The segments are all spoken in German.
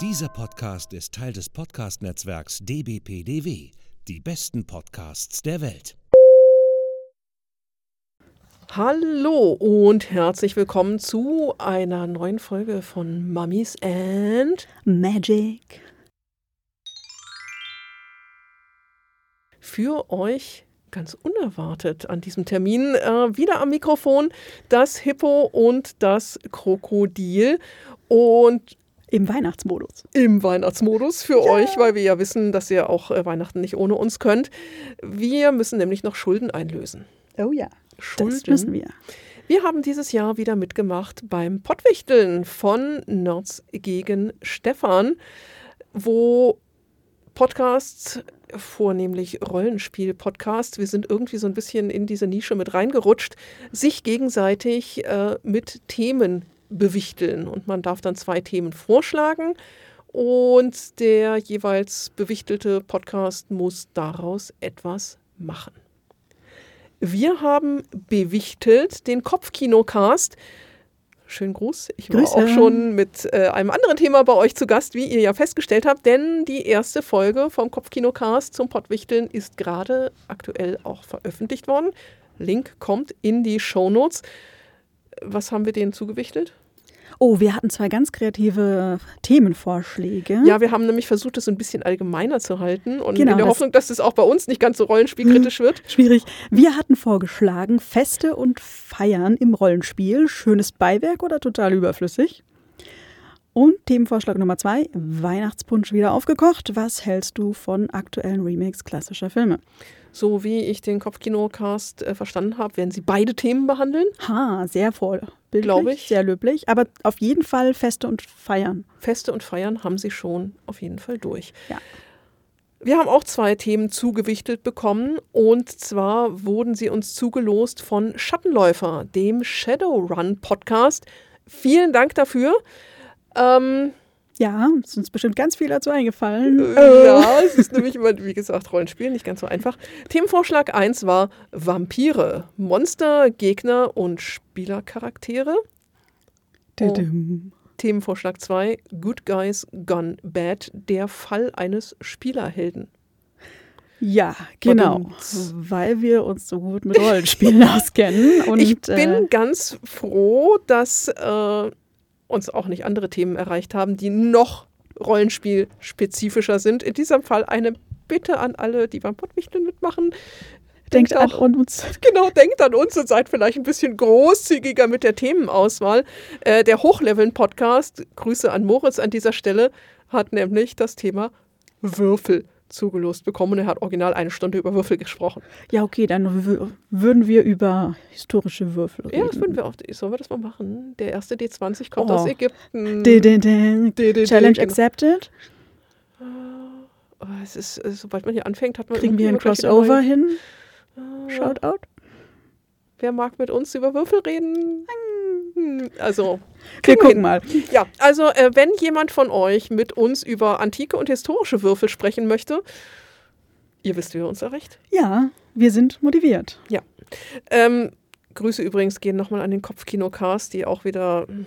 Dieser Podcast ist Teil des Podcast-Netzwerks dbpdw. Die besten Podcasts der Welt. Hallo und herzlich willkommen zu einer neuen Folge von Mummies and Magic. Für euch ganz unerwartet an diesem Termin äh, wieder am Mikrofon das Hippo und das Krokodil. Und Im Weihnachtsmodus. im Weihnachtsmodus für euch, weil wir ja wissen, dass ihr auch äh, Weihnachten nicht ohne uns könnt. Wir müssen nämlich noch Schulden einlösen. Oh ja. Schulden. Das müssen wir. Wir haben dieses Jahr wieder mitgemacht beim Pottwichteln von Nerds gegen Stefan, wo Podcasts, vornehmlich Rollenspiel-Podcasts, wir sind irgendwie so ein bisschen in diese Nische mit reingerutscht, sich gegenseitig äh, mit Themen bewichteln. Und man darf dann zwei Themen vorschlagen und der jeweils bewichtelte Podcast muss daraus etwas machen. Wir haben bewichtelt den Kopfkinocast. Schönen Gruß. Ich war Grüße. auch schon mit äh, einem anderen Thema bei euch zu Gast, wie ihr ja festgestellt habt, denn die erste Folge vom Kopfkinocast zum Pottwichteln ist gerade aktuell auch veröffentlicht worden. Link kommt in die Shownotes. Was haben wir denen zugewichtelt? Oh, wir hatten zwei ganz kreative Themenvorschläge. Ja, wir haben nämlich versucht, so ein bisschen allgemeiner zu halten und Genau, in der das- Hoffnung, dass es auch bei uns nicht ganz so rollenspielkritisch wird. Schwierig. Wir hatten vorgeschlagen, Feste und Feiern im Rollenspiel. Schönes Beiwerk oder total überflüssig? Und Themenvorschlag Nummer zwei, Weihnachtspunsch wieder aufgekocht. Was hältst du von aktuellen Remakes klassischer Filme? So wie ich den Kopfkinocast äh, verstanden habe, werden sie beide Themen behandeln. Ha, sehr vorbildlich, Glaub ich. sehr löblich. Aber auf jeden Fall Feste und Feiern. Feste und Feiern haben sie schon auf jeden Fall durch. Ja. Wir haben auch zwei Themen zugewichtelt bekommen und zwar wurden sie uns zugelost von Schattenläufer, dem Shadowrun Podcast. Vielen Dank dafür. Ähm, Ja, ist uns bestimmt ganz viel dazu eingefallen. äh, ja, es ist nämlich immer, wie gesagt, Rollenspiel, nicht ganz so einfach. Themenvorschlag 1 war Vampire, Monster, Gegner und Spielercharaktere. Tudum. Themenvorschlag 2, Good Guys Gone Bad, der Fall eines Spielerhelden. Ja, genau. Weil wir uns so gut mit Rollenspielen auskennen. Und, ich bin äh, ganz froh, dass äh, uns auch nicht andere Themen erreicht haben, die noch rollenspielspezifischer sind. In diesem Fall eine Bitte an alle, die beim Pottwichteln mitmachen. denkt an auch, uns. genau, denkt an uns und seid vielleicht ein bisschen großzügiger mit der Themenauswahl. Äh, der Hochleveln-Podcast, Grüße an Moritz an dieser Stelle, hat nämlich das Thema Würfel zugelost bekommen. Er hat original eine Stunde über Würfel gesprochen. Ja, okay, dann wü- würden wir über historische Würfel reden. Ja, das würden wir auch. Sollen wir das mal machen? Der erste D20 kommt Oh. aus Ägypten. Di. Di- di- Challenge genau. accepted. Oh, es ist, äh, sobald man hier anfängt, hat man Kriegen wir ein irgendwie gleich wieder Crossover hin? Ah, Shoutout. Wer mag mit uns über Würfel reden? Hm, Also, Wir gucken mal. Ja, also äh, wenn jemand von euch mit uns über antike und historische Würfel sprechen möchte, ihr wisst, wie ihr uns erreicht. Ja, wir sind motiviert. Ähm, Grüße übrigens gehen nochmal an den Kopfkinocast, die auch wieder hm,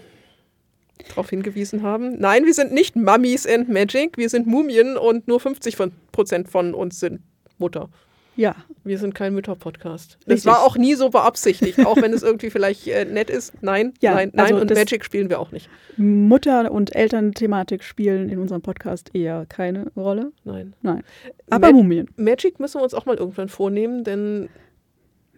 darauf hingewiesen haben. Nein, wir sind nicht Mummies and Magic, wir sind Mumien und nur 50 von, Prozent von uns sind Mutter. Ja, Wir sind kein Mütter-Podcast. Das war auch nie so beabsichtigt, auch wenn es irgendwie vielleicht äh, nett ist. Nein, Ja, nein, nein. also und Magic spielen wir auch nicht. Mutter- und Elternthematik spielen in unserem Podcast eher keine Rolle. Nein. Nein. Aber Ma- Mumien. Magic müssen wir uns auch mal irgendwann vornehmen, denn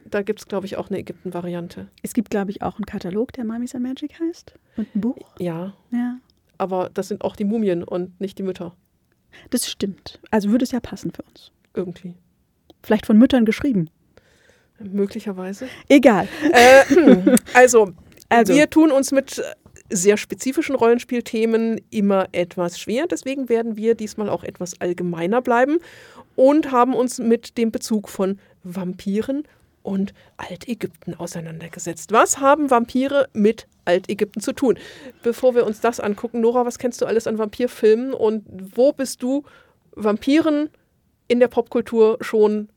da gibt es, glaube ich, auch eine Ägypten-Variante. Es gibt, glaube ich, auch einen Katalog, der Mummies and Magic heißt. Und ein Buch. Ja, Ja. aber das sind auch die Mumien und nicht die Mütter. Das stimmt. Also würde es ja passen für uns. Irgendwie. Vielleicht von Müttern geschrieben. Möglicherweise. Egal. Äh, also, Also. wir tun uns mit sehr spezifischen Rollenspielthemen immer etwas schwer. Deswegen werden wir diesmal auch etwas allgemeiner bleiben und haben uns mit dem Bezug von Vampiren und Altägypten auseinandergesetzt. Was haben Vampire mit Altägypten zu tun? Bevor wir uns das angucken, Nora, was kennst du alles an Vampirfilmen und wo bist du Vampiren in der Popkultur schon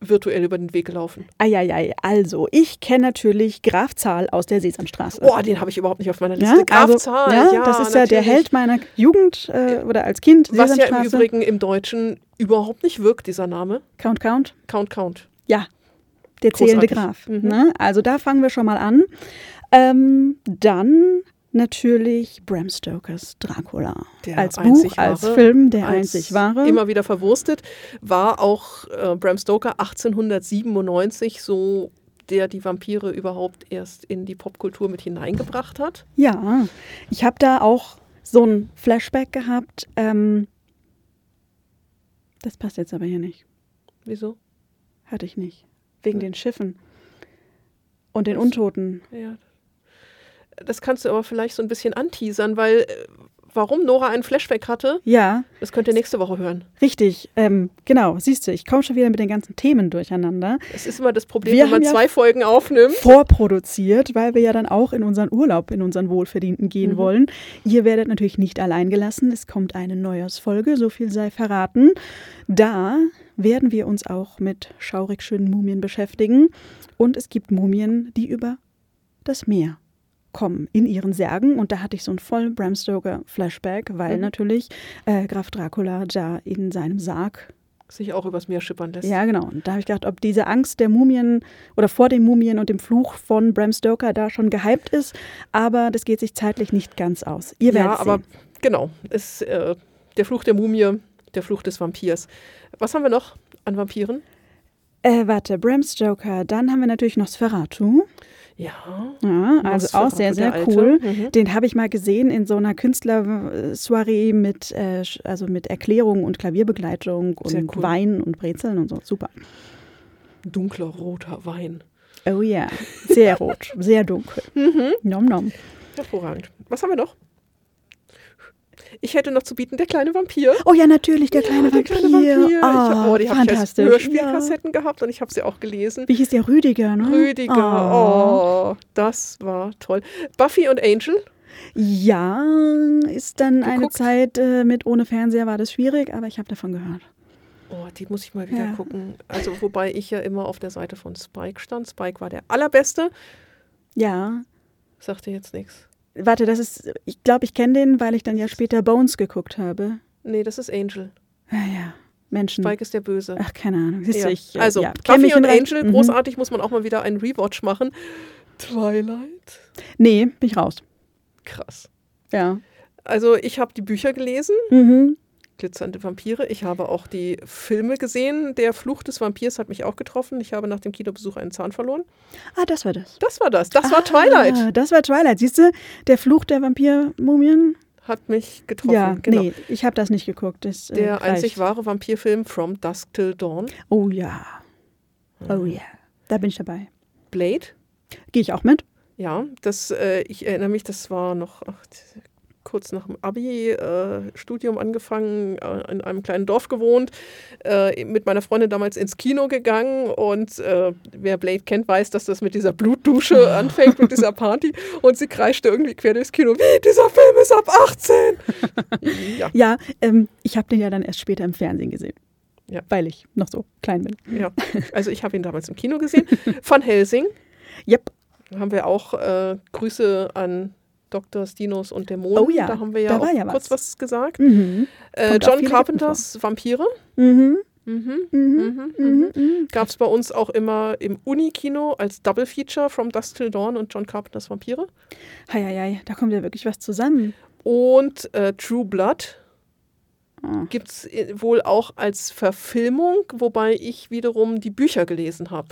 virtuell über den Weg gelaufen? Eieiei, also ich kenne natürlich Graf Zahl aus der Sesamstraße. Oh, den habe ich überhaupt nicht auf meiner Liste. ja, Graf also, Zahl, ja, ja, das ist ja der natürlich. Held meiner Jugend äh, oder als Kind. Was ja im. Übrigen im Deutschen überhaupt nicht wirkt, dieser Name. Count, Count. Count, Count. Ja, der zählende. Graf. Mhm. Ne? Also da fangen wir schon mal an. Ähm, dann natürlich Bram Stokers Dracula. Der als Buch, einzig als wahre, Film, der als einzig wahre. Immer wieder verwurstet. War auch äh, Bram Stoker 1897 so, der die Vampire überhaupt erst in die Popkultur mit hineingebracht hat. Ja, ich habe da auch so ein Flashback gehabt. Ähm, das passt jetzt aber hier nicht. Wieso? Hatte ich nicht. Wegen den Schiffen und den Untoten. Ja. Das kannst du aber vielleicht so ein bisschen anteasern, weil äh, warum Nora einen Flashback hatte, Ja, das könnt ihr nächste Woche hören. richtig. Ähm, genau, siehst du, ich komme schon wieder mit den ganzen Themen durcheinander. Es ist immer das Problem, Wir wenn man haben ja- zwei Folgen aufnimmt. Vorproduziert, weil wir ja dann auch in unseren Urlaub, in unseren Wohlverdienten gehen Mhm. wollen. Ihr werdet natürlich nicht allein gelassen. Es kommt eine Neujahrsfolge, so viel sei verraten. Da werden wir uns auch mit schaurig schönen Mumien beschäftigen. Und es gibt Mumien, die über das Meer kommen in ihren Särgen. Und da hatte ich so einen vollen Bram Stoker Flashback, weil Mhm. natürlich äh, Graf Dracula da in seinem Sarg Sich auch übers Meer schippern lässt. ja, genau. Und da habe ich gedacht, ob diese Angst der Mumien oder vor den Mumien und dem Fluch von Bram Stoker da schon gehypt ist. Aber das geht sich zeitlich nicht ganz aus. Ihr werdet ja aber sehen. genau. Ist, äh, der Fluch der Mumie, der Fluch des Vampirs. Was haben wir noch an Vampiren? Äh, warte, Bram Stoker. Dann haben wir natürlich Nosferatu. Ja. Ja, also auch sehr, sehr cool. Mhm. Den habe ich mal gesehen in so einer Künstlersoiree mit, äh, also mit Erklärung und Klavierbegleitung und Sehr cool. Wein und Brezeln und so. Super. Dunkler roter Wein. Oh ja, sehr rot, sehr dunkel. Mhm. Nom nom. Hervorragend. Was haben wir noch? Ich hätte noch zu bieten, der kleine Vampir. Oh ja, natürlich, der kleine Ja, der Vampir. kleine Vampir. Ah, ich hab, oh, die habe ich als. Hörspielkassetten gehabt und ich habe sie auch gelesen. Wie hieß der Rüdiger, ne? Rüdiger, Oh. oh, das war toll. Buffy und Angel, Ja, ist dann eine Geguckt? Zeit äh, mit ohne Fernseher war das schwierig, aber ich habe davon gehört. oh, die muss ich mal wieder Ja. gucken. Also, wobei ich ja immer auf der Seite von Spike stand. Spike war der allerbeste. Ja, Sagte jetzt nichts. Warte, das ist, ich glaube, ich kenne den, weil ich dann ja später Bones geguckt habe. Nee, das ist Angel. Ja, ja, Menschen. Spike ist der Böse. Ach, keine Ahnung. Siehst Ja. du, ich, äh, also, ja, Buffy mich und Angel, Mhm. großartig, muss man auch mal wieder einen Rewatch machen. Twilight? Nee, bin ich raus. Krass. Ja. Also, ich habe die Bücher gelesen, Mhm. Glitzernde Vampire. Ich habe auch die Filme gesehen. Der Fluch des Vampirs hat mich auch getroffen. Ich habe nach dem Kinobesuch einen Zahn verloren. Ah, das war das. Das war das. Das ah, war Twilight. Das war Twilight. Siehst du, der Fluch der Vampirmumien? Hat mich getroffen. Ja, genau. nee, ich habe das nicht geguckt. Das, äh, Der reicht. einzig wahre Vampirfilm From Dusk Till Dawn. Oh ja. Oh ja. Da bin ich dabei. Blade. Gehe ich auch mit? Ja, das, äh, ich erinnere mich, das war noch ach, kurz nach dem Abi, äh, Studium angefangen, äh, in einem kleinen Dorf gewohnt, äh, mit meiner Freundin damals ins Kino gegangen und äh, wer Blade kennt, weiß, dass das mit dieser Blutdusche anfängt, mit dieser Party und sie kreischte irgendwie quer durchs Kino, wie, dieser Film ist ab 18! ja, Ja, ähm, ich habe den ja dann erst später im Fernsehen gesehen. Ja. Weil ich noch so klein bin. ja, also ich habe ihn damals im Kino gesehen. Van Helsing, Yep. da haben wir auch äh, Grüße an Dr. Stinos und Dämonen. Oh ja, da haben wir ja auch ja kurz was. was gesagt. Mhm. Äh, John Carpenters Vampire. Mhm. Mhm. Mhm. Mhm. Mhm. Mhm. Gab es bei uns auch immer im Unikino als Double Feature From Dusk Till Dawn und John Carpenters Vampire. Hei, hei, hei, da kommt ja wirklich was zusammen. Und äh, True Blood Ah. gibt es wohl auch als Verfilmung, wobei ich wiederum die Bücher gelesen habe.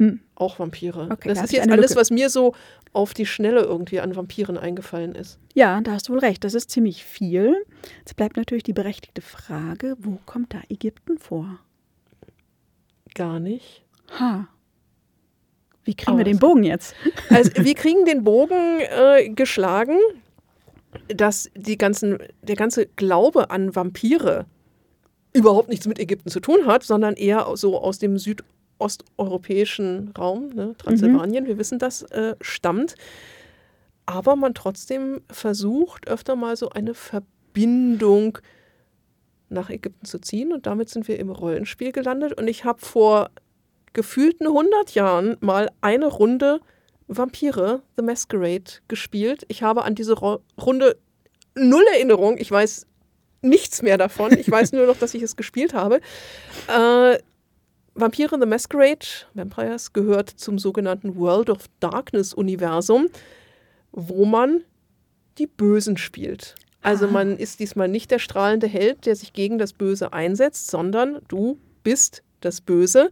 Hm. Auch Vampire. Okay, das da ist jetzt alles, Lücke. was mir so auf die Schnelle irgendwie an Vampiren eingefallen ist. Ja, da hast du wohl recht. Das ist ziemlich viel. Jetzt bleibt natürlich die berechtigte Frage, wo kommt da Ägypten vor? Gar nicht. Ha. Wie kriegen Aber wir den Bogen jetzt? Also wir kriegen den Bogen äh, geschlagen, dass die ganzen, der ganze Glaube an Vampire überhaupt nichts mit Ägypten zu tun hat, sondern eher so aus dem südosteuropäischen Raum, ne, Transsilvanien, wir wissen das, äh, stammt. Aber man trotzdem versucht öfter mal so eine Verbindung nach Ägypten zu ziehen und damit sind wir im Rollenspiel gelandet und ich habe vor gefühlten 100 Jahren mal eine Runde Vampire The Masquerade gespielt. Ich habe an diese Ro Runde null Erinnerung. Ich weiß nichts mehr davon. Ich weiß nur noch, dass ich es gespielt habe. Äh, Vampire The Masquerade, Vampires, gehört zum sogenannten World of Darkness Universum, wo man die Bösen spielt. Also Ah. man ist diesmal nicht der strahlende Held, der sich gegen das Böse einsetzt, sondern du bist das Böse,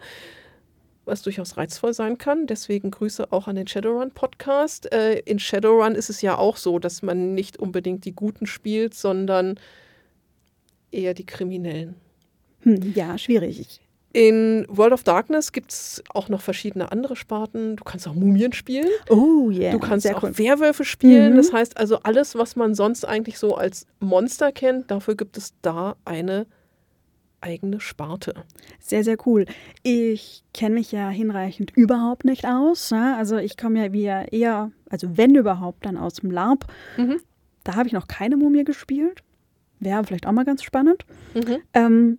was durchaus reizvoll sein kann. Deswegen Grüße auch an den Shadowrun-Podcast. Äh, in Shadowrun ist es ja auch so, dass man nicht unbedingt die Guten spielt, sondern eher die Kriminellen. Hm, ja, schwierig. In World of Darkness gibt es auch noch verschiedene andere Sparten. Du kannst auch Mumien spielen. Oh, yeah. Du kannst sehr auch cool. Werwölfe spielen. Mhm. Das heißt also, alles, was man sonst eigentlich so als Monster kennt, dafür gibt es da eine eigene Sparte. Sehr, sehr cool. Ich kenne mich ja hinreichend überhaupt nicht aus. Ne? Also ich komme ja wie ja eher, also wenn überhaupt, dann aus dem LARP. Mhm. Da habe ich noch keine Mumie gespielt. Wäre vielleicht auch mal ganz spannend. Mhm. Ähm,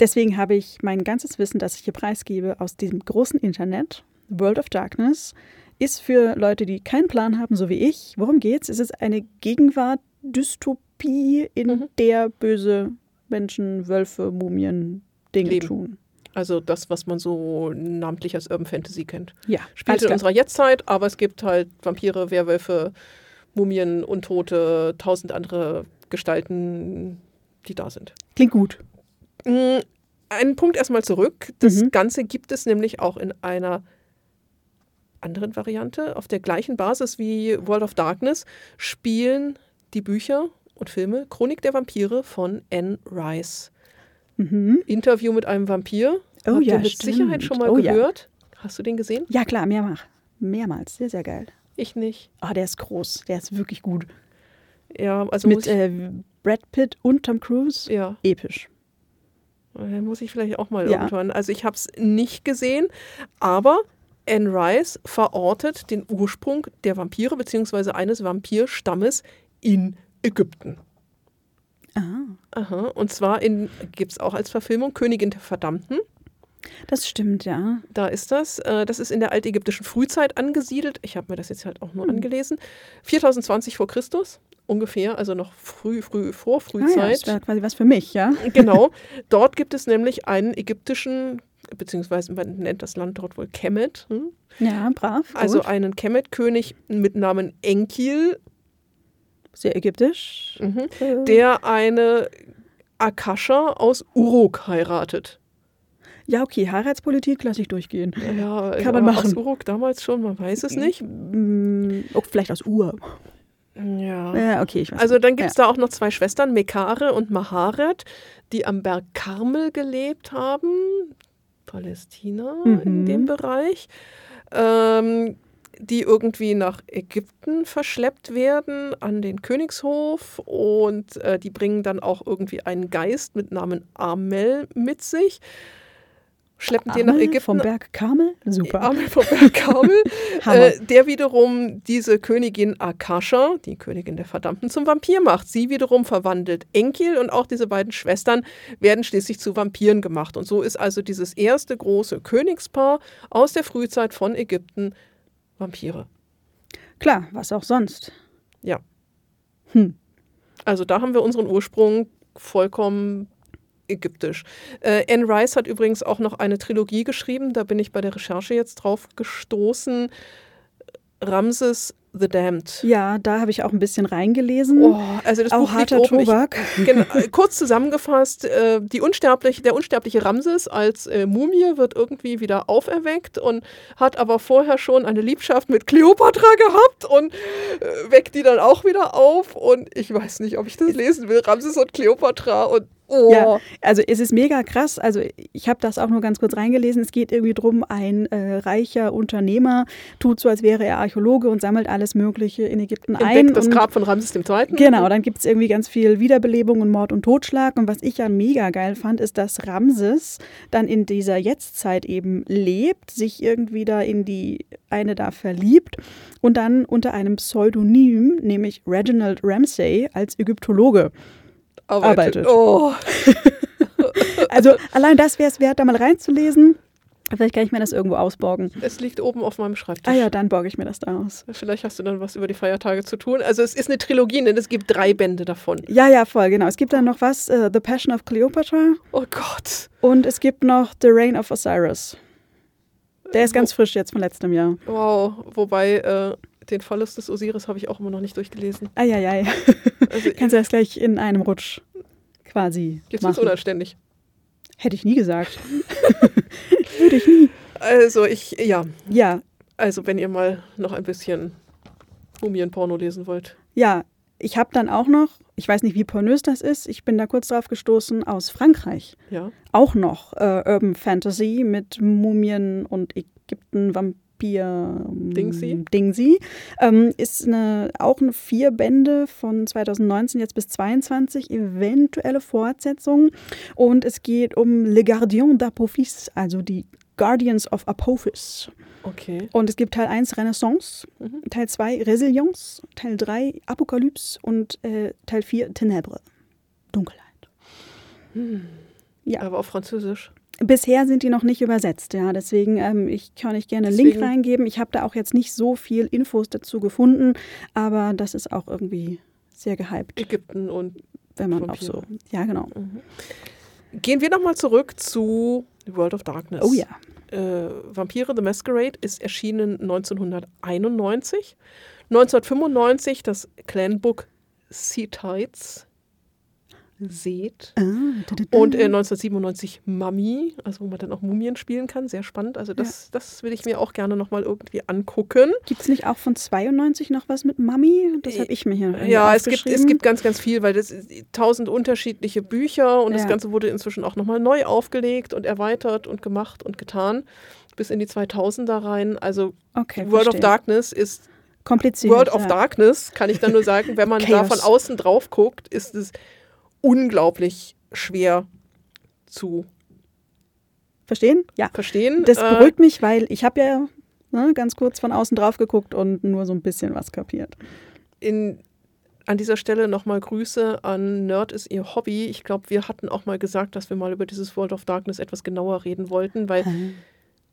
deswegen habe ich mein ganzes Wissen, das ich hier preisgebe, aus diesem großen Internet, World of Darkness, ist für Leute, die keinen Plan haben, so wie ich. Worum geht's? Es ist eine Gegenwart-Dystopie, in Mhm. der böse Menschen, Wölfe, Mumien Dinge Leben. tun. Also das, was man so namentlich als Urban Fantasy kennt. Ja, Spielt in unserer Jetztzeit, aber es gibt halt Vampire, Werwölfe, Mumien, Untote, tausend andere Gestalten, die da sind. Klingt gut. Einen Punkt erstmal zurück. Das Mhm. Ganze gibt es nämlich auch in einer anderen Variante. Auf der gleichen Basis wie World of Darkness spielen die Bücher und Filme Chronik der Vampire von Anne Rice. Mhm. Interview mit einem Vampir. Oh Habt ja, ihr mit stimmt. Sicherheit schon mal Oh ja. gehört. Hast du den gesehen? Ja, klar, mehrmals. Mehrmals. Sehr, sehr geil. Ich nicht. Ah, der ist groß. Der ist wirklich gut. Ja, also Mit äh, Brad Pitt und Tom Cruise. ja, Episch. Äh, muss ich vielleicht auch mal Ja. irgendwann. Also ich habe es nicht gesehen, aber Anne Rice verortet den Ursprung der Vampire beziehungsweise eines Vampirstammes in Ägypten. Ah, Aha, und zwar gibt es auch als Verfilmung Königin der Verdammten. das stimmt, ja. Da ist das. Äh, Das ist in der altägyptischen Frühzeit angesiedelt. Ich habe mir das jetzt halt auch nur Hm. angelesen. 4020 vor Christus ungefähr, also noch früh, früh vor Ah, ja, Frühzeit. das wäre quasi was für mich, ja. genau. Dort gibt es nämlich einen ägyptischen, beziehungsweise man nennt das Land dort wohl Kemet. Hm? Ja, brav. Also gut. einen Kemet-König mit Namen Enkil, sehr ägyptisch. mhm, Äh, der eine Akasha aus Uruk heiratet. ja, okay, Heiratspolitik lasse ich durchgehen. Ja, Kann man machen. Aus Uruk damals schon, man weiß es nicht. Mm, oh, vielleicht aus Ur. Ja. Ja, okay, ich weiß. Also dann gibt es da auch noch zwei Schwestern, Mekare und Maharet, die am Berg Karmel gelebt haben. Palästina in Mhm. dem Bereich. Ähm, die irgendwie nach Ägypten verschleppt werden an den Königshof und äh, die bringen dann auch irgendwie einen Geist mit Namen Amel mit sich. Schleppen den nach Amel Ägypten. Vom Berg Karmel? Super. Amel vom Berg Karmel, äh, der wiederum diese Königin Akasha, die Königin der Verdammten, zum Vampir macht. Sie wiederum verwandelt Enkil und auch diese beiden Schwestern werden schließlich zu Vampiren gemacht. Und so ist also dieses erste große Königspaar aus der Frühzeit von Ägypten Vampire. Klar, was auch sonst. Ja. Hm. Also da haben wir unseren Ursprung vollkommen ägyptisch. Äh, Anne Rice hat übrigens auch noch eine Trilogie geschrieben, da bin ich bei der Recherche jetzt drauf gestoßen. Ramses the Damned. Ja, da habe ich auch ein bisschen reingelesen. Oh, also das auch Buch harter oben. Ich, Tobak. genau, kurz zusammengefasst, äh, die unsterbliche, der unsterbliche Ramses als äh, Mumie wird irgendwie wieder auferweckt und hat aber vorher schon eine Liebschaft mit Kleopatra gehabt und äh, weckt die dann auch wieder auf und ich weiß nicht, ob ich das lesen will. Ramses und Kleopatra und oh. Ja, also es ist mega krass. Also ich habe das auch nur ganz kurz reingelesen. Es geht irgendwie drum, ein äh, reicher Unternehmer tut so, als wäre er Archäologe und sammelt alles Mögliche in Ägypten ein. Entdeckt das Grab von Ramses II. Genau, dann gibt es irgendwie ganz viel Wiederbelebung und Mord und Totschlag. Und was ich ja mega geil fand, ist, dass Ramses dann in dieser Jetztzeit eben lebt, sich irgendwie da in die eine da verliebt und dann unter einem Pseudonym, nämlich Reginald Ramsay, als Ägyptologe. Arbeitet. arbeitet. Oh. Also allein das wäre es wert, da mal reinzulesen. Vielleicht kann ich mir das irgendwo ausborgen. Es liegt oben auf meinem Schreibtisch. Ah ja, dann borge ich mir das da aus. Vielleicht hast du dann was über die Feiertage zu tun. Also es ist eine Trilogie, denn es gibt drei Bände davon. Ja, ja, voll, genau. Es gibt dann noch was, äh, The Passion of Cleopatra Oh Gott. und es gibt noch The Reign of Osiris. Der ist ganz frisch jetzt von letztem Jahr. Wow. Wobei äh, den Verlust des Osiris habe ich auch immer noch nicht durchgelesen. Eieiei. Also Kannst du das gleich in einem Rutsch quasi jetzt ist unanständig. Hätte ich nie gesagt. Würde ich nie. Also ich, ja, Ja, also wenn ihr mal noch ein bisschen Mumienporno lesen wollt. ja. Ich habe dann auch noch, ich weiß nicht, wie pornös das ist, ich bin da kurz drauf gestoßen, aus Frankreich. Ja. Auch noch äh, Urban Fantasy mit Mumien und Ägypten, Vampir. Dingsy? Dingsy. Ähm, ist eine, auch eine vier Bände von 2019 jetzt bis 22, eventuelle Fortsetzung. Und es geht um Le Gardien d'Apophis, also die Guardians of Apophis. Okay. Und es gibt Teil 1 Renaissance, Mhm. Teil 2 Resilience, Teil 3 Apokalypse und äh, Teil 4 Ténèbres, Dunkelheit. Ja. Aber auf Französisch. Bisher sind die noch nicht übersetzt, ja. Deswegen, ähm, ich kann euch gerne einen Link Deswegen- reingeben. Ich habe da auch jetzt nicht so viel Infos dazu gefunden, aber das ist auch irgendwie sehr gehypt, Ägypten und wenn man auch so. Ja, genau. Gehen wir nochmal zurück zu World of Darkness. Oh ja. Äh, Vampire the Masquerade ist erschienen 1991. 1995 das Clanbook Sea Tides. Seht. Ah, da, da, da. Und äh, 1997 Mummy, also wo man dann auch Mumien spielen kann. Sehr spannend. Also das, das will ich mir auch gerne nochmal irgendwie angucken. Gibt es nicht auch von 92 noch was mit Mami? Das habe ich mir hier irgendwie Ja, es gibt, es gibt ganz, ganz viel, weil das tausend unterschiedliche Bücher und das Ja. Ganze wurde inzwischen auch nochmal neu aufgelegt und erweitert und gemacht und getan bis in die 2000er rein. Also okay, World of verstehe. Darkness ist Kompliziert. World of ja. Darkness, kann ich dann nur sagen, wenn man da von außen drauf guckt, ist es unglaublich schwer zu Verstehen? Ja. verstehen. Das Äh, beruhigt mich, weil ich habe ja ne, ganz kurz von außen drauf geguckt und nur so ein bisschen was kapiert. in, an dieser Stelle nochmal Grüße an Nerd ist ihr Hobby. Ich glaube, wir hatten auch mal gesagt, dass wir mal über dieses World of Darkness etwas genauer reden wollten, weil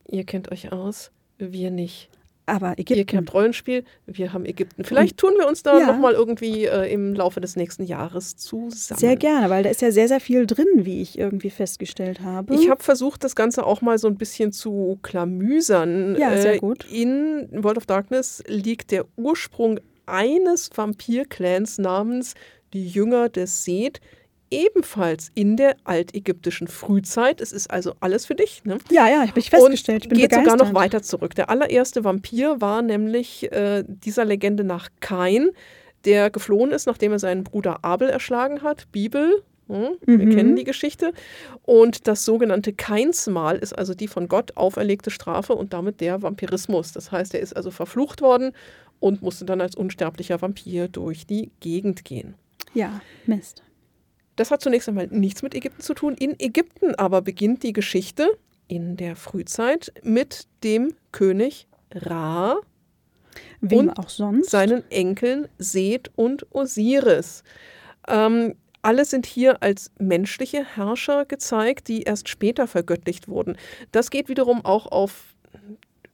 ihr kennt euch aus, wir nicht. Aber Ihr Ägypten. kennt Rollenspiel, wir haben Ägypten. Vielleicht tun wir uns da Ja. nochmal irgendwie äh, im Laufe des nächsten Jahres zusammen. Sehr gerne, weil da ist ja sehr, sehr viel drin, wie ich irgendwie festgestellt habe. Ich habe versucht, das Ganze auch mal so ein bisschen zu klamüsern. Äh, Ja, sehr gut. In World of Darkness liegt der Ursprung eines Vampir-Clans namens die Jünger des Seth, ebenfalls in der altägyptischen Frühzeit. Es ist also alles für dich. Ne? ja, ja, habe ich festgestellt. Ich bin geht begeistert. sogar noch weiter zurück. Der allererste Vampir war nämlich äh, dieser Legende nach Kain, der geflohen ist, nachdem er seinen Bruder Abel erschlagen hat. Bibel, hm, wir Mhm. kennen die Geschichte. Und das sogenannte Kainsmal ist also die von Gott auferlegte Strafe und damit der Vampirismus. Das heißt, er ist also verflucht worden und musste dann als unsterblicher Vampir durch die Gegend gehen. Ja, Mist. Das hat zunächst einmal nichts mit Ägypten zu tun. In Ägypten aber beginnt die Geschichte in der Frühzeit mit dem König Ra, Wem Und auch sonst. seinen Enkeln Seth und Osiris. Ähm, alle sind hier als menschliche Herrscher gezeigt, die erst später vergöttlicht wurden. Das geht wiederum auch auf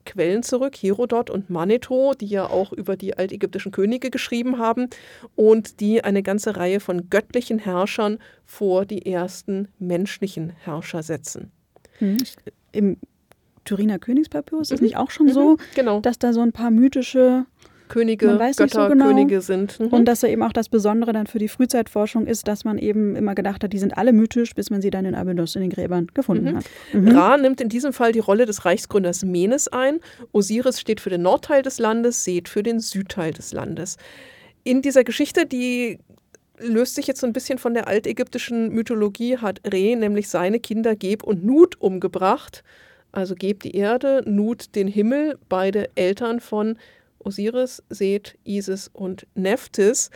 Quellen zurück, Herodot und Manetho, die ja auch über die altägyptischen Könige geschrieben haben und die eine ganze Reihe von göttlichen Herrschern vor die ersten menschlichen Herrscher setzen. Hm. Im Turiner Königspapyrus ist das nicht auch schon so, Genau. dass da so ein paar mythische Könige, Götter, so genau. Könige sind. Mhm. und dass da eben auch das Besondere dann für die Frühzeitforschung ist, dass man eben immer gedacht hat, die sind alle mythisch, bis man sie dann in Abydos in den Gräbern gefunden Mhm. hat. Mhm. Ra nimmt in diesem Fall die Rolle des Reichsgründers Menes ein. Osiris steht für den Nordteil des Landes, Seth für den Südteil des Landes. In dieser Geschichte, die löst sich jetzt so ein bisschen von der altägyptischen Mythologie, hat Re nämlich seine Kinder Geb und Nut umgebracht. Also Geb die Erde, Nut den Himmel, beide Eltern von Osiris, Seth, Isis und Nephthys.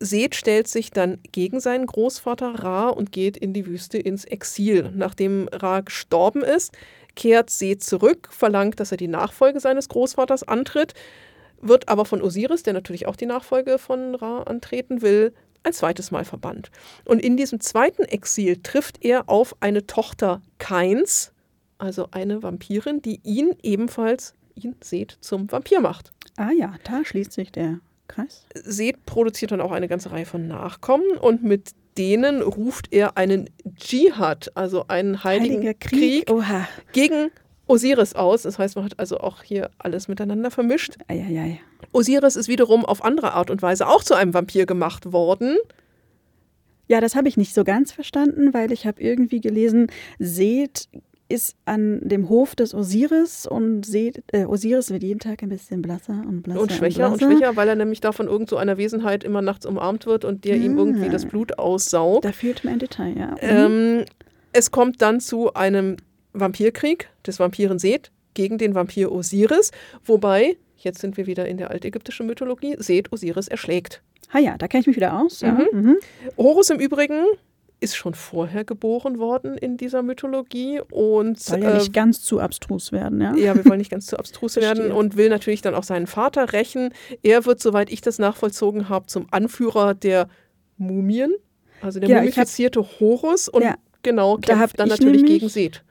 Seth stellt sich dann gegen seinen Großvater Ra und geht in die Wüste ins Exil. Nachdem Ra gestorben ist, kehrt Seth zurück, verlangt, dass er die Nachfolge seines Großvaters antritt, wird aber von Osiris, der natürlich auch die Nachfolge von Ra antreten will, ein zweites Mal verbannt. Und in diesem zweiten Exil trifft er auf eine Tochter Kains, also eine Vampirin, die ihn ebenfalls, ihn Seth, zum Vampir macht. Ah ja, da schließt sich der Kreis. Seth produziert dann auch eine ganze Reihe von Nachkommen und mit denen ruft er einen Dschihad, also einen heiligen Heiliger Krieg, Krieg. Gegen Osiris aus. Das heißt, man hat also auch hier alles miteinander vermischt. Eieiei. Osiris ist wiederum auf andere Art und Weise auch zu einem Vampir gemacht worden. Ja, das habe ich nicht so ganz verstanden, weil ich habe irgendwie gelesen, Seth ist an dem Hof des Osiris und Seth, äh, Osiris wird jeden Tag ein bisschen blasser und blasser Und schwächer und, blasser. schwächer, weil er nämlich da von irgend so einer Wesenheit immer nachts umarmt wird und der ihm Ah. irgendwie das Blut aussaugt. Da fehlt mir ein Detail, ja. Mhm. Ähm, es kommt dann zu einem Vampirkrieg des Vampiren Seth gegen den Vampir Osiris, wobei, jetzt sind wir wieder in der altägyptischen Mythologie, Seth Osiris erschlägt. ah ja, da kenne ich mich wieder aus. Ja. Mhm. Mhm. Horus im Übrigen ist schon vorher geboren worden in dieser Mythologie und Soll ja äh, nicht ganz zu abstrus werden, ja. ja, wir wollen nicht ganz zu abstrus werden und will natürlich dann auch seinen Vater rächen. Er wird, soweit ich das nachvollzogen habe, zum Anführer der Mumien, also der Ja, ich hab- mumifizierte Horus und Ja, genau kämpft dann ich natürlich nämlich- gegen Seth.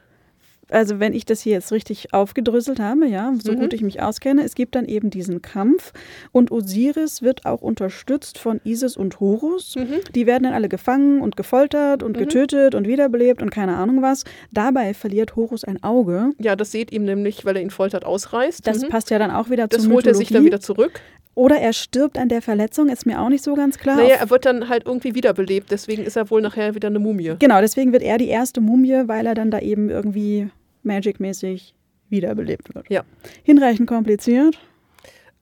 Also wenn ich das hier jetzt richtig aufgedröselt habe, ja, so Mhm. gut ich mich auskenne, es gibt dann eben diesen Kampf und Osiris wird auch unterstützt von Isis und Horus. Mhm. Die werden dann alle gefangen und gefoltert und Mhm. getötet und wiederbelebt und keine Ahnung was. Dabei verliert Horus ein Auge. Ja, das seht ihm nämlich, weil er ihn foltert, ausreißt. Das Mhm. passt ja dann auch wieder das zur holt er sich dann wieder zurück. Oder er stirbt an der Verletzung, ist mir auch nicht so ganz klar. Naja, er wird dann halt irgendwie wiederbelebt, deswegen ist er wohl nachher wieder eine Mumie. Genau, deswegen wird er die erste Mumie, weil er dann da eben irgendwie Magic-mäßig wiederbelebt wird. Ja. Hinreichend kompliziert.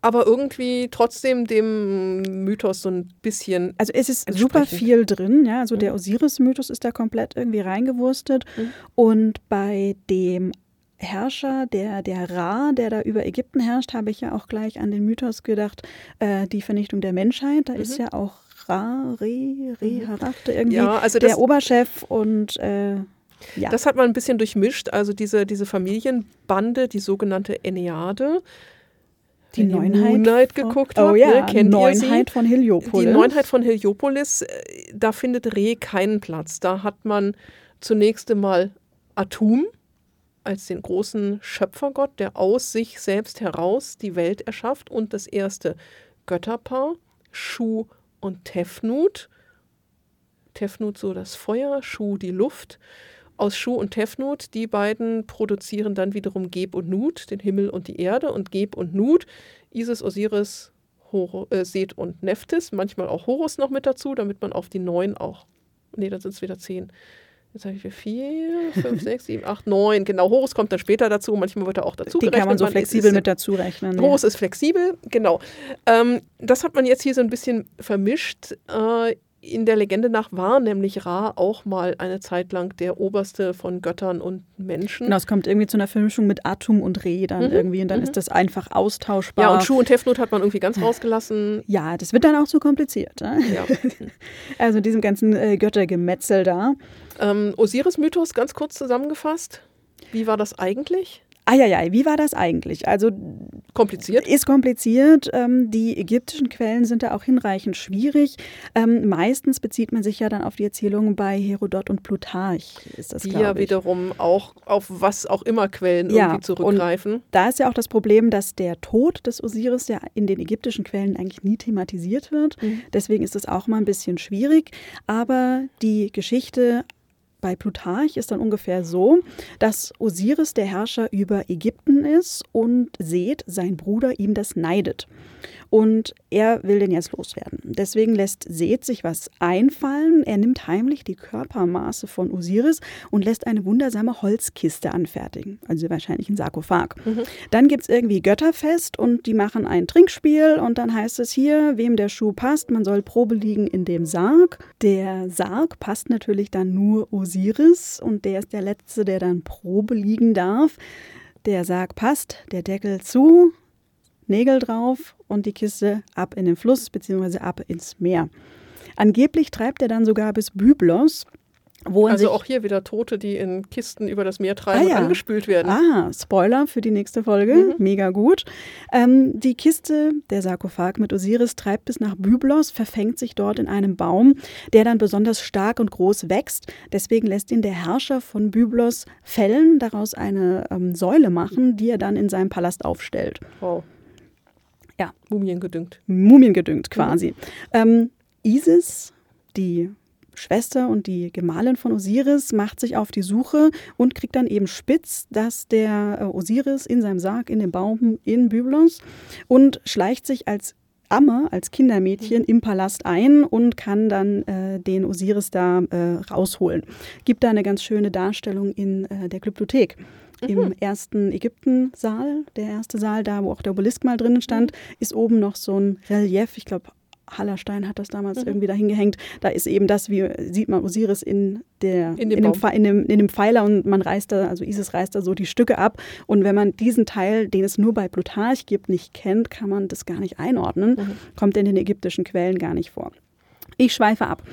Aber irgendwie trotzdem dem Mythos so ein bisschen. Also es ist super viel drin, ja. Also Mhm. der Osiris-Mythos ist da komplett irgendwie reingewurstet. Mhm. Und bei dem Herrscher, der, der Ra, der da über Ägypten herrscht, habe ich ja auch gleich an den Mythos gedacht, äh, die Vernichtung der Menschheit. Da ist Mhm. ja auch Ra, Re, Re, Mhm. Harachte irgendwie Ja, also der Oberchef und äh, ja. das hat man ein bisschen durchmischt. Also diese, diese Familienbande, die sogenannte Enneade. die Neunheit. Moon Knight von- geguckt oh habt, ja, ne, kennt? Neunheit von Heliopolis. Die Neunheit von Heliopolis, äh, da findet Re keinen Platz. Da hat man zunächst einmal Atum als den großen Schöpfergott, der aus sich selbst heraus die Welt erschafft und das erste Götterpaar, Shu und Tefnut. Tefnut so das Feuer, Shu die Luft. Aus Shu und Tefnut, die beiden produzieren dann wiederum Geb und Nut, den Himmel und die Erde. Und Geb und Nut, Isis, Osiris, Horo, äh, Seth und Nephthys, manchmal auch Horus noch mit dazu, damit man auf die neun auch. Nee, dann sind es wieder zehn. Jetzt habe ich wieder vier, fünf, sechs, sieben, acht, neun. Genau, Horus kommt dann später dazu. Manchmal wird er auch dazu die kann man so ist- flexibel ist- mit dazu rechnen. ja. Horus ist flexibel, genau. Ähm, das hat man jetzt hier so ein bisschen vermischt. Äh, in der Legende nach war nämlich Ra auch mal eine Zeit lang der oberste von Göttern und Menschen. Genau, es kommt irgendwie zu einer Vermischung mit Atum und Re dann Mhm, irgendwie und dann mhm. ist das einfach austauschbar. Ja, und Schuh und Tefnut hat man irgendwie ganz rausgelassen. Ja, das wird dann auch zu kompliziert. Ne? Ja. Also diesem ganzen äh, Göttergemetzel da. ähm, Osiris-Mythos ganz kurz zusammengefasst. Wie war das eigentlich? Eieiei, wie war das eigentlich? Also Kompliziert. ist kompliziert. Ähm, die ägyptischen Quellen sind da auch hinreichend schwierig. Ähm, meistens bezieht man sich ja dann auf die Erzählungen bei Herodot und Plutarch. Ist das, Die ja ich. wiederum auch auf was auch immer Quellen Ja, irgendwie zurückgreifen. Da ist ja auch das Problem, dass der Tod des Osiris ja in den ägyptischen Quellen eigentlich nie thematisiert wird. Mhm. Deswegen ist es auch mal ein bisschen schwierig. Aber die Geschichte bei Plutarch ist dann ungefähr so, dass Osiris der Herrscher über Ägypten ist und Seth, sein Bruder, ihm das neidet. Und er will den jetzt loswerden. Deswegen lässt Seth sich was einfallen. Er nimmt heimlich die Körpermaße von Osiris und lässt eine wundersame Holzkiste anfertigen. Also wahrscheinlich ein Sarkophag. Dann gibt es irgendwie Götterfest und die machen ein Trinkspiel und dann heißt es hier, wem der Schuh passt, man soll Probe liegen in dem Sarg. Der Sarg passt natürlich dann nur Osiris und der ist der Letzte, der dann Probe liegen darf. Der Sarg passt, der Deckel zu, Nägel drauf und die Kiste ab in den Fluss bzw. ab ins Meer. Angeblich treibt er dann sogar bis Byblos. Wo also auch hier wieder Tote, die in Kisten über das Meer treiben ah, ja. und angespült werden. Ah, Spoiler für die nächste Folge. Mhm. Mega gut. Ähm, die Kiste, der Sarkophag mit Osiris, treibt bis nach Byblos, verfängt sich dort in einem Baum, der dann besonders stark und groß wächst. Deswegen lässt ihn der Herrscher von Byblos fällen, daraus eine ähm, Säule machen, die er dann in seinem Palast aufstellt. Wow. Ja. Mumiengedüngt. Mumiengedüngt quasi. Mhm. Ähm, Isis, die Schwester und die Gemahlin von Osiris macht sich auf die Suche und kriegt dann eben spitz, dass der äh, Osiris in seinem Sarg in dem Baum in Byblos und schleicht sich als Amme, als Kindermädchen im Palast ein und kann dann äh, den Osiris da äh, rausholen. Gibt da eine ganz schöne Darstellung in äh, der Glyptothek. Mhm. Im ersten Ägypten-Saal, der erste Saal, da wo auch der Obelisk mal drinnen stand, mhm. ist oben noch so ein Relief, ich glaube Hallerstein hat das damals mhm. irgendwie dahin gehängt. Da ist eben das, wie sieht man Osiris in, der, in, dem, in, dem, in, dem, in dem Pfeiler und man reißt da, also Isis reißt da so die Stücke ab. Und wenn man diesen Teil, den es nur bei Plutarch gibt, nicht kennt, kann man das gar nicht einordnen. Mhm. Kommt in den ägyptischen Quellen gar nicht vor. Ich schweife ab.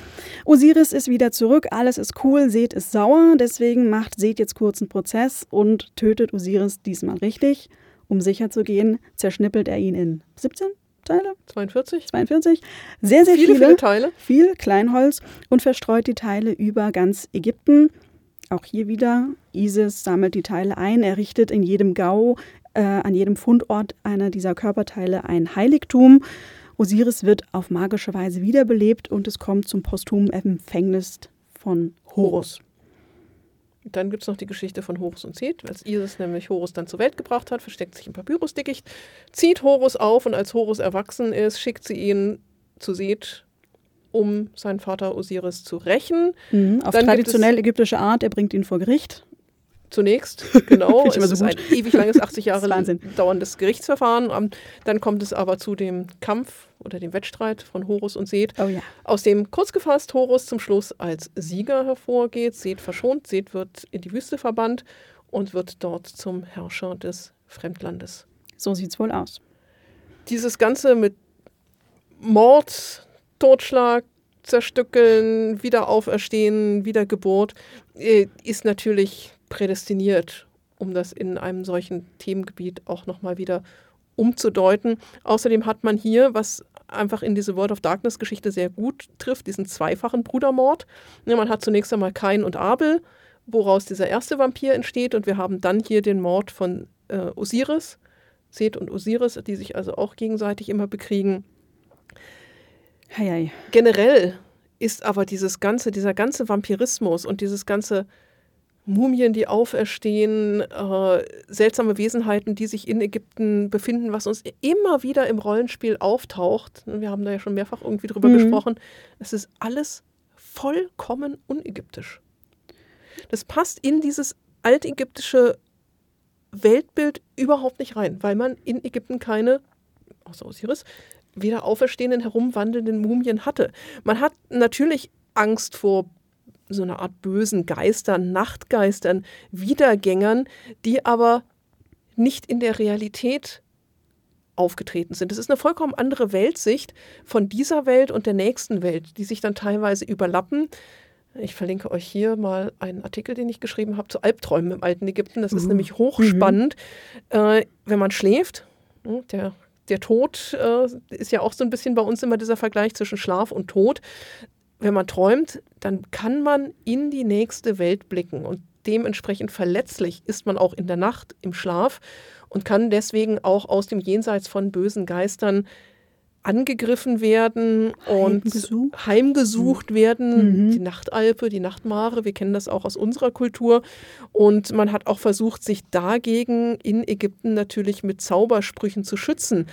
Osiris ist wieder zurück, alles ist cool, Seth ist sauer, deswegen macht Seth jetzt kurzen Prozess und tötet Osiris diesmal richtig. Um sicher zu gehen, zerschnippelt er ihn in 17, Teile? 42. 42. Sehr, sehr viele, viele, viele Teile. Viel Kleinholz und verstreut die Teile über ganz Ägypten. Auch hier wieder, Isis sammelt die Teile ein, errichtet in jedem Gau, äh, an jedem Fundort einer dieser Körperteile ein Heiligtum. Osiris wird auf magische Weise wiederbelebt und es kommt zum posthumen Empfängnis von Horus. Dann gibt es noch die Geschichte von Horus und Seth. Als Isis nämlich Horus dann zur Welt gebracht hat, versteckt sich im Papyrusdickicht, zieht Horus auf und als Horus erwachsen ist, schickt sie ihn zu Seth, um seinen Vater Osiris zu rächen. Mhm, auf dann traditionell ägyptische Art, er bringt ihn vor Gericht. Zunächst, genau. es so ist ein ewig langes, 80 Jahre dauerndes Gerichtsverfahren. Dann kommt es aber zu dem Kampf oder dem Wettstreit von Horus und Seth, oh ja. aus dem kurz gefasst Horus zum Schluss als Sieger hervorgeht. Seth verschont, Seth wird in die Wüste verbannt und wird dort zum Herrscher des Fremdlandes. So sieht's wohl aus. Dieses Ganze mit Mord, Totschlag, Zerstückeln, Wiederauferstehen, Wiedergeburt äh, ist natürlich prädestiniert, um das in einem solchen Themengebiet auch nochmal wieder umzudeuten. Außerdem hat man hier, was einfach in diese World of Darkness Geschichte sehr gut trifft, diesen zweifachen Brudermord. Man hat zunächst einmal Kain und Abel, woraus dieser erste Vampir entsteht und wir haben dann hier den Mord von äh, Osiris, Seth und Osiris, die sich also auch gegenseitig immer bekriegen. Hei, hei. Generell ist aber dieses ganze, dieser ganze Vampirismus und dieses ganze Mumien, die auferstehen, äh, seltsame Wesenheiten, die sich in Ägypten befinden, was uns immer wieder im Rollenspiel auftaucht. Wir haben da ja schon mehrfach irgendwie drüber mhm. gesprochen. Es ist alles vollkommen unägyptisch. Das passt in dieses altägyptische Weltbild überhaupt nicht rein, weil man in Ägypten keine, außer Osiris, weder auferstehenden, herumwandelnden Mumien hatte. Man hat natürlich Angst vor so eine Art bösen Geistern, Nachtgeistern, Wiedergängern, die aber nicht in der Realität aufgetreten sind. Es ist eine vollkommen andere Weltsicht von dieser Welt und der nächsten Welt, die sich dann teilweise überlappen. Ich verlinke euch hier mal einen Artikel, den ich geschrieben habe zu Albträumen im alten Ägypten. Das ist uh, nämlich hochspannend. Mhm. Äh, wenn man schläft, hm, der, der Tod äh, ist ja auch so ein bisschen bei uns immer dieser Vergleich zwischen Schlaf und Tod wenn man träumt, dann kann man in die nächste Welt blicken und dementsprechend verletzlich ist man auch in der Nacht im Schlaf und kann deswegen auch aus dem Jenseits von bösen Geistern angegriffen werden und heimgesucht, heimgesucht werden. Mhm. Die Nachtalpe, die Nachtmare, wir kennen das auch aus unserer Kultur. Und man hat auch versucht, sich dagegen in Ägypten natürlich mit Zaubersprüchen zu schützen.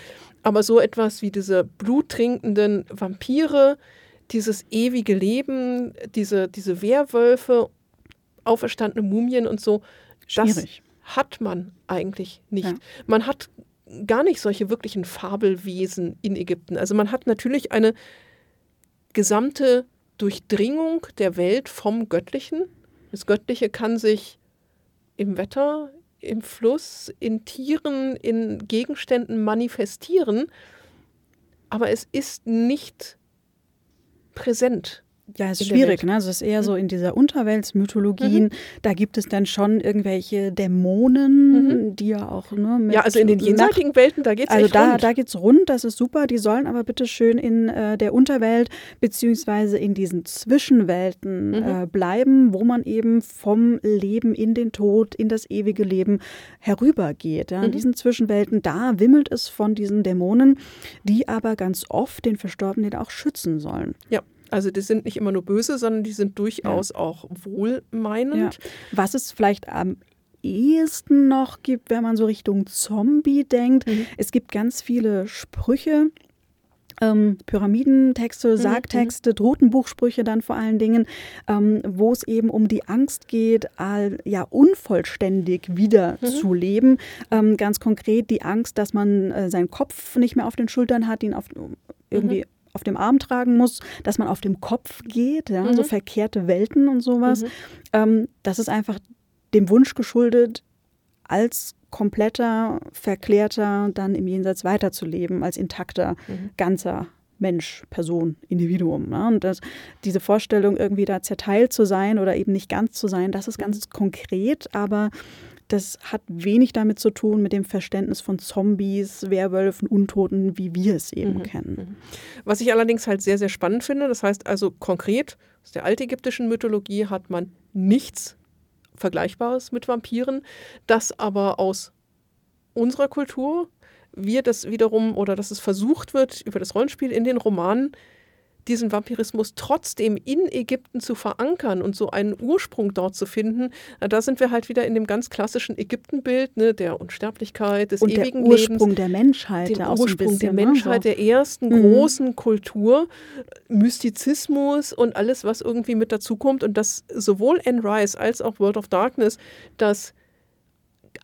Aber so etwas wie diese bluttrinkenden Vampire, dieses ewige Leben, diese, diese Werwölfe, auferstandene Mumien und so, Schwierig. das hat man eigentlich nicht. Ja. Man hat gar nicht solche wirklichen Fabelwesen in Ägypten. Also man hat natürlich eine gesamte Durchdringung der Welt vom Göttlichen. Das Göttliche kann sich im Wetter, im Fluss, in Tieren, in Gegenständen manifestieren, aber es ist nicht präsent. Ja, ist in der schwierig, ne? Also es ist eher so in dieser Unterweltsmythologien, Mhm. da gibt es dann schon irgendwelche Dämonen, die ja auch, ne, mit Mhm. Ja, also in den Nacht- jenseitigen Welten, da geht es Also da, rund. da geht's rund, das ist super. Die sollen aber bitte schön in äh, der Unterwelt beziehungsweise in diesen Zwischenwelten Mhm. äh, bleiben, wo man eben vom Leben in den Tod, in das ewige Leben herübergeht. Ja. In Mhm. diesen Zwischenwelten, da wimmelt es von diesen Dämonen, die aber ganz oft den Verstorbenen auch schützen sollen. ja, also die sind nicht immer nur böse, sondern die sind durchaus auch Ja. wohlmeinend. Was es vielleicht am ehesten noch gibt, wenn man so Richtung Zombie denkt. Mhm. Es gibt ganz viele Sprüche, ähm, Pyramidentexte, Sargtexte, Drotenbuchsprüche dann vor allen Dingen, ähm, wo es eben um die Angst geht, all, ja unvollständig wieder zu leben. Ähm, ganz konkret die Angst, dass man äh, seinen Kopf nicht mehr auf den Schultern hat, ihn auf irgendwie auf dem Arm tragen muss, dass man auf dem Kopf geht, ja, so verkehrte Welten und sowas. Ähm, das ist einfach dem Wunsch geschuldet, als kompletter, verklärter dann im Jenseits weiterzuleben, als intakter, ganzer Mensch, Person, Individuum. Ne? Und das, diese Vorstellung, irgendwie da zerteilt zu sein oder eben nicht ganz zu sein, das ist ganz konkret, aber das hat wenig damit zu tun mit dem Verständnis von Zombies, Werwölfen, Untoten, wie wir es eben kennen. Was ich allerdings halt sehr, sehr spannend finde, das heißt also konkret, aus der altägyptischen Mythologie hat man nichts Vergleichbares mit Vampiren, das aber aus unserer Kultur, wir das wiederum oder dass es versucht wird, über das Rollenspiel in den Romanen diesen Vampirismus trotzdem in Ägypten zu verankern und so einen Ursprung dort zu finden, da sind wir halt wieder in dem ganz klassischen Ägyptenbild ne, der Unsterblichkeit, des Und der ewigen Ursprung Lebens der Menschheit, ein Ursprung bisschen, der ne, Menschheit, so. der ersten großen Kultur, Mystizismus und alles, was irgendwie mit dazukommt. Und dass sowohl Anne Rice als auch World of Darkness das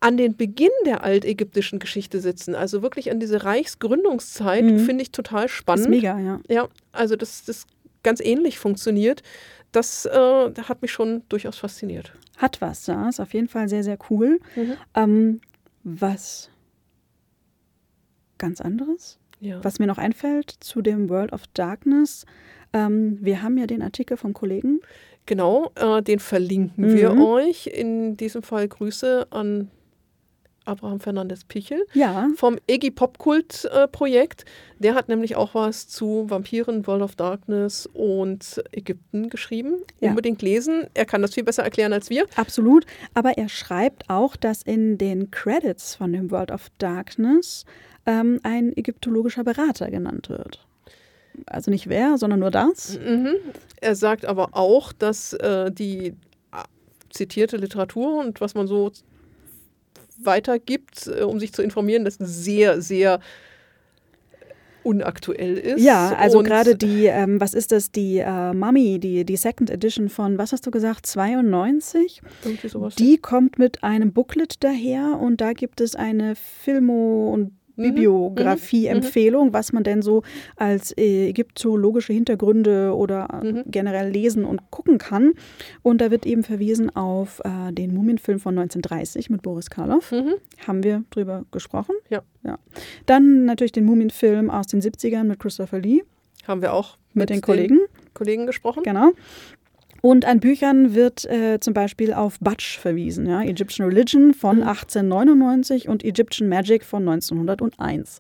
an den Beginn der altägyptischen Geschichte sitzen, also wirklich an diese Reichsgründungszeit, finde ich total spannend. ist mega, ja. Ja, also dass das ganz ähnlich funktioniert. Das äh, hat mich schon durchaus fasziniert. Hat was, ja. Ist auf jeden Fall sehr, sehr cool. Mhm. Ähm, was ganz anderes, Ja. was mir noch einfällt zu dem World of Darkness. Ähm, wir haben ja den Artikel vom Kollegen. Genau, äh, den verlinken Mhm. wir euch. In diesem Fall Grüße an Abraham Fernandes Pichel Ja, vom Iggy Popkult äh, Projekt. Der hat nämlich auch was zu Vampiren, World of Darkness und Ägypten geschrieben. Ja. Unbedingt lesen. Er kann das viel besser erklären als wir. absolut. Aber er schreibt auch, dass in den Credits von dem World of Darkness ähm, ein ägyptologischer Berater genannt wird. Also nicht wer, sondern nur das. Mhm. Er sagt aber auch, dass äh, die äh, zitierte Literatur und was man so weitergibt, äh, um sich zu informieren, das sehr, sehr unaktuell ist. Ja, also gerade die, ähm, was ist das, die äh, Mummy, die, die Second Edition von, was hast du gesagt, 92? irgendwie sowas. Die kommt mit einem Booklet daher und da gibt es eine Filmo- und Bibliografie-Empfehlung, was man denn so als äh, ägyptologische Hintergründe oder äh, Mhm. generell lesen und gucken kann. Und da wird eben verwiesen auf äh, den Mumienfilm von 1930 mit Boris Karloff. Mhm. Haben wir drüber gesprochen. Ja. ja. Dann natürlich den Mumienfilm aus den 70ern mit Christopher Lee, Haben wir auch mit, den Kollegen. Kollegen gesprochen. Genau. Und an Büchern wird äh, zum Beispiel auf Butch verwiesen, ja, Egyptian Religion von Mhm. 1899 und Egyptian Magic von 1901.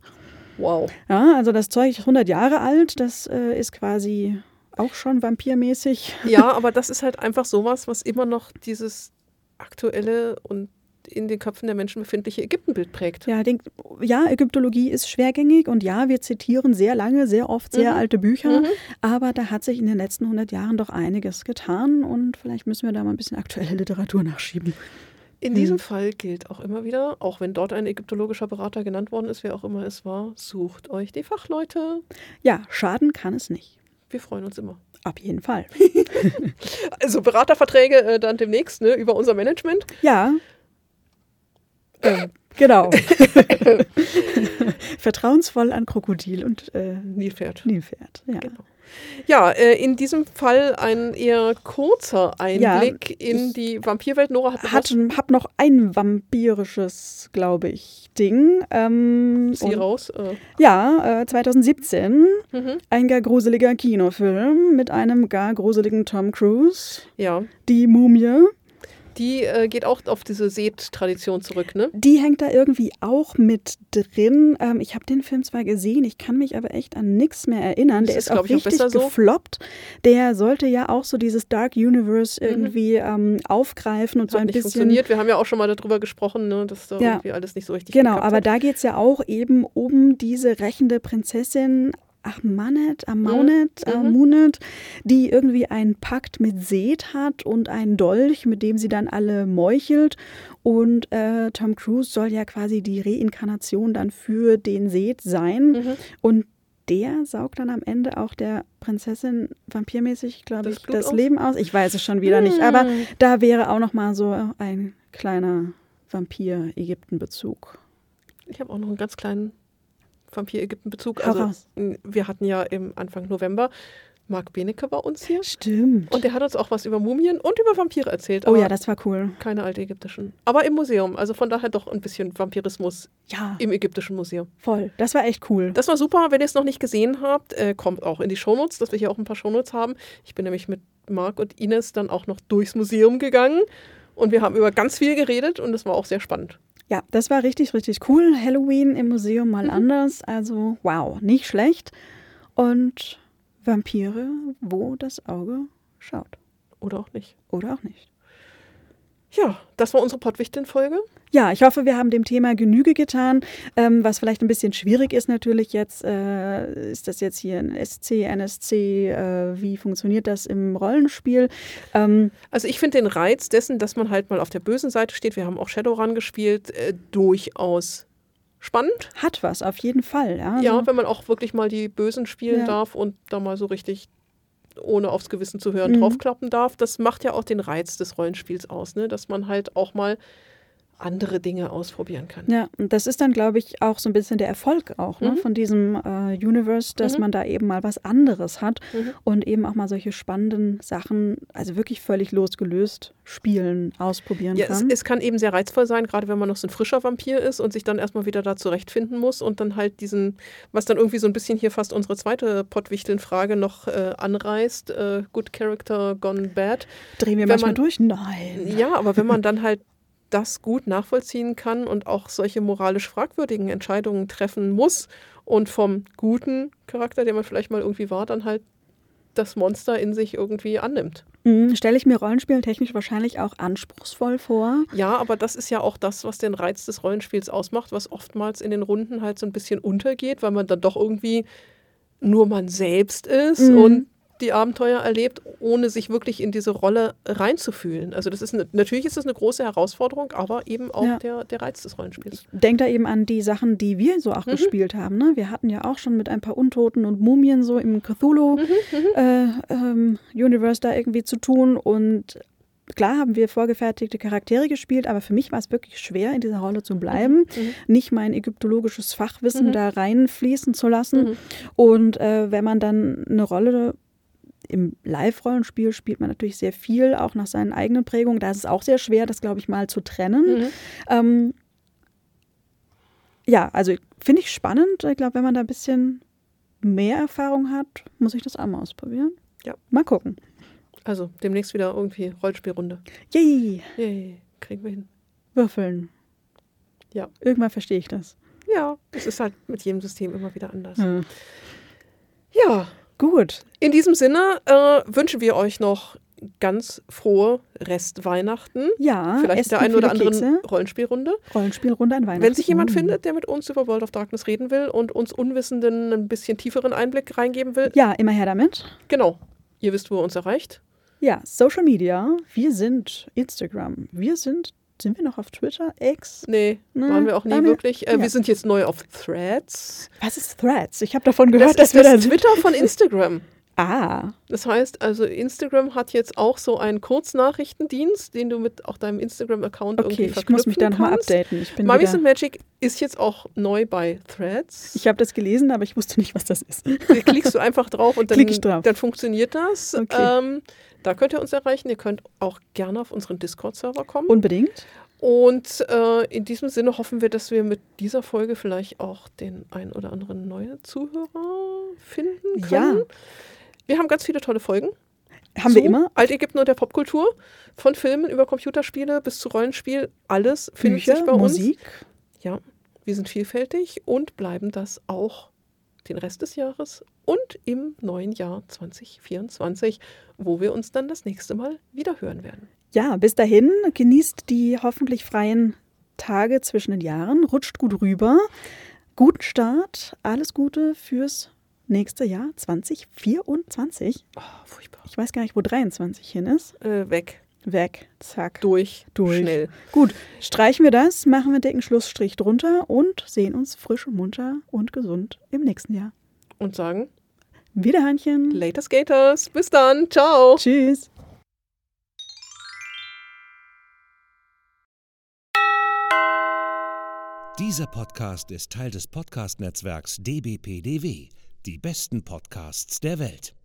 Wow. Ja, also das Zeug ist 100 Jahre alt, das äh, ist quasi auch schon vampirmäßig. Ja, aber das ist halt einfach sowas, was immer noch dieses aktuelle und in den Köpfen der Menschen befindliche Ägyptenbild prägt. Ja, denk, ja, Ägyptologie ist schwergängig und ja, wir zitieren sehr lange, sehr oft sehr Mhm. alte Bücher, Mhm. aber da hat sich in den letzten 100 Jahren doch einiges getan und vielleicht müssen wir da mal ein bisschen aktuelle Literatur nachschieben. In diesem Fall gilt auch immer wieder, auch wenn dort ein ägyptologischer Berater genannt worden ist, wer auch immer es war, sucht euch die Fachleute. Ja, schaden kann es nicht. Wir freuen uns immer. Auf jeden Fall. Also Beraterverträge äh, dann demnächst ne, über unser Management. Ja. Ähm, genau. vertrauensvoll an Krokodil und äh, Nilpferd. Nilpferd. Ja. Genau. Ja, äh, in diesem Fall ein eher kurzer Einblick Ja, in die Vampirwelt. Nora hat, Hat, hab noch ein vampirisches, glaube ich, Ding. Ähm, sie raus. Äh, Ja, äh, 2017. mhm. Ein gar gruseliger Kinofilm mit einem gar gruseligen Tom Cruise. Ja, Die Mumie. Die äh, geht auch auf diese Seht-Tradition zurück, ne? Die hängt da irgendwie auch mit drin. Ähm, ich habe den Film zwar gesehen, ich kann mich aber echt an nichts mehr erinnern. Das Der ist, ist, auch ich, auch richtig so. gefloppt. Der sollte ja auch so dieses Dark Universe irgendwie ähm, aufgreifen und so Mhm. Hat ein nicht bisschen. funktioniert. Wir haben ja auch schon mal darüber gesprochen, ne, dass da Ja. irgendwie alles nicht so richtig Genau, aber hat. da geht es ja auch eben um diese rächende Prinzessin Ahmanet, Amaunet, Mhm. Amunet, die irgendwie einen Pakt mit Seth hat und einen Dolch, mit dem sie dann alle meuchelt. Und äh, Tom Cruise soll ja quasi die Reinkarnation dann für den Seth sein. Mhm. Und der saugt dann am Ende auch der Prinzessin vampirmäßig, glaube ich, das aus? Leben aus. Ich weiß es schon wieder nicht, aber da wäre auch noch mal so ein kleiner Vampir-Ägypten-Bezug. Ich habe auch noch einen ganz kleinen Vampir-Ägypten-Bezug. Also, wir hatten ja im Anfang November Marc Benecke bei uns hier. Stimmt. Und der hat uns auch was über Mumien und über Vampire erzählt. oh ja, das war cool. keine altägyptischen. Aber im Museum. Also von daher doch ein bisschen Vampirismus Ja, im ägyptischen Museum. voll. Das war echt cool. Das war super. Wenn ihr es noch nicht gesehen habt, äh, kommt auch in die Shownotes, dass wir hier auch ein paar Shownotes haben. Ich bin nämlich mit Marc und Ines dann auch noch durchs Museum gegangen. Und wir haben über ganz viel geredet und es war auch sehr spannend. Ja, das war richtig, richtig cool. Halloween im Museum mal Mhm. anders. Also, wow, nicht schlecht. Und Vampire, wo das Auge schaut. Oder auch nicht. Oder auch nicht. Ja, das war unsere Pottwichteln-Folge. Ja, ich hoffe, wir haben dem Thema Genüge getan. Ähm, was vielleicht ein bisschen schwierig ist natürlich jetzt, äh, ist das jetzt hier ein SC, NSC, äh, wie funktioniert das im Rollenspiel? Ähm, Also ich finde den Reiz dessen, dass man halt mal auf der bösen Seite steht, wir haben auch Shadowrun gespielt, äh, durchaus spannend. hat was, auf jeden Fall. Ja, Ja, wenn man auch wirklich mal die Bösen spielen Ja. darf und da mal so richtig ohne aufs Gewissen zu hören Mhm. draufklappen darf. Das macht ja auch den Reiz des Rollenspiels aus, ne? dass man halt auch mal andere Dinge ausprobieren kann. Ja, und das ist dann, glaube ich, auch so ein bisschen der Erfolg auch ne, Mhm. von diesem äh, Universe, dass Mhm. man da eben mal was anderes hat Mhm. und eben auch mal solche spannenden Sachen, also wirklich völlig losgelöst spielen, ausprobieren Ja, es, kann. es kann eben sehr reizvoll sein, gerade wenn man noch so ein frischer Vampir ist und sich dann erstmal wieder da zurechtfinden muss und dann halt diesen, was dann irgendwie so ein bisschen hier fast unsere zweite Pottwichteln-Frage noch äh, anreißt, äh, Good Character Gone Bad. Drehen wir wenn manchmal man- durch? Nein. Ja, aber wenn man dann halt das gut nachvollziehen kann und auch solche moralisch fragwürdigen Entscheidungen treffen muss und vom guten Charakter, der man vielleicht mal irgendwie war, dann halt das Monster in sich irgendwie annimmt. Mhm, Stelle ich mir Rollenspielen technisch wahrscheinlich auch anspruchsvoll vor. Ja, aber das ist ja auch das, was den Reiz des Rollenspiels ausmacht, was oftmals in den Runden halt so ein bisschen untergeht, weil man dann doch irgendwie nur man selbst ist Mhm. und die Abenteuer erlebt, ohne sich wirklich in diese Rolle reinzufühlen. Also das ist eine, natürlich ist das eine große Herausforderung, aber eben auch Ja. der, der Reiz des Rollenspiels. Denk da eben an die Sachen, die wir so auch Mhm. gespielt haben. Ne? Wir hatten ja auch schon mit ein paar Untoten und Mumien so im Mhm, Cthulhu-Universe da irgendwie zu tun. Und klar haben wir vorgefertigte Charaktere gespielt, aber für mich war es wirklich schwer, in dieser Rolle zu bleiben, nicht mein ägyptologisches Fachwissen Mhm. da reinfließen zu lassen. Mhm. Und äh, wenn man dann eine Rolle im Live-Rollenspiel spielt man natürlich sehr viel, auch nach seinen eigenen Prägungen. Da ist es auch sehr schwer, das, glaube ich, mal zu trennen. Mhm. Ähm, ja, also finde ich spannend. Ich glaube, wenn man da ein bisschen mehr Erfahrung hat, muss ich das auch mal ausprobieren. Ja. Mal gucken. Also demnächst wieder irgendwie Rollenspielrunde. Yay, Yay, kriegen wir hin. würfeln. Ja. Irgendwann verstehe ich das. Ja, es ist halt mit jedem System immer wieder anders. Hm. Ja, Gut. in diesem Sinne äh, wünschen wir euch noch ganz frohe Restweihnachten. Ja, Vielleicht der einen oder anderen Kekse. Rollenspielrunde. Rollenspielrunde an Weihnachten. Wenn sich jemand findet, der mit uns über World of Darkness reden will und uns Unwissenden ein bisschen tieferen Einblick reingeben will, Ja, immer her damit. genau. Ihr wisst, wo ihr uns erreicht. Ja, Social Media. Wir sind Instagram. Wir sind, sind wir noch auf Twitter? X? Nee, Nee, waren wir auch nie wirklich. Äh, ja. Wir sind jetzt neu auf Threads. Was ist Threads? Ich habe davon Das gehört, ist dass wir das da sind. Twitter von Instagram. Ah, Das heißt also, Instagram hat jetzt auch so einen Kurznachrichtendienst, den du mit auch deinem Instagram-Account okay, irgendwie ich muss mich da verknüpfen nochmal updaten. Ich bin Mummies and Magic ist jetzt auch neu bei Threads. ich habe das gelesen, aber ich wusste nicht, was das ist. Da klickst du einfach drauf und dann, drauf. dann funktioniert das. Okay. Ähm, da könnt ihr uns erreichen. Ihr könnt auch gerne auf unseren Discord-Server kommen. Unbedingt. Und äh, in diesem Sinne hoffen wir, dass wir mit dieser Folge vielleicht auch den ein oder anderen neuen Zuhörer finden Ja. Wir haben ganz viele tolle Folgen. Haben zu wir immer. Altägypten und der Popkultur. Von Filmen über Computerspiele bis zu Rollenspiel. Alles findet Bücher, sich bei uns. Musik. Ja, wir sind vielfältig und bleiben das auch den Rest des Jahres und im neuen Jahr 2024, wo wir uns dann das nächste Mal wieder hören werden. Ja, bis dahin genießt die hoffentlich freien Tage zwischen den Jahren, rutscht gut rüber, guten Start, alles Gute fürs nächste Jahr 2024. Oh, furchtbar. Ich weiß gar nicht, wo 23 hin ist. Äh, weg, Weg, zack. durch, Durch. schnell. Gut, streichen wir das, machen wir dicken Schlussstrich drunter und sehen uns frisch und munter und gesund im nächsten Jahr. Und sagen, Wiederhörnchen. later Skaters, bis dann, ciao. Tschüss. Dieser Podcast ist Teil des Podcast-Netzwerks dbpdw, die besten Podcasts der Welt.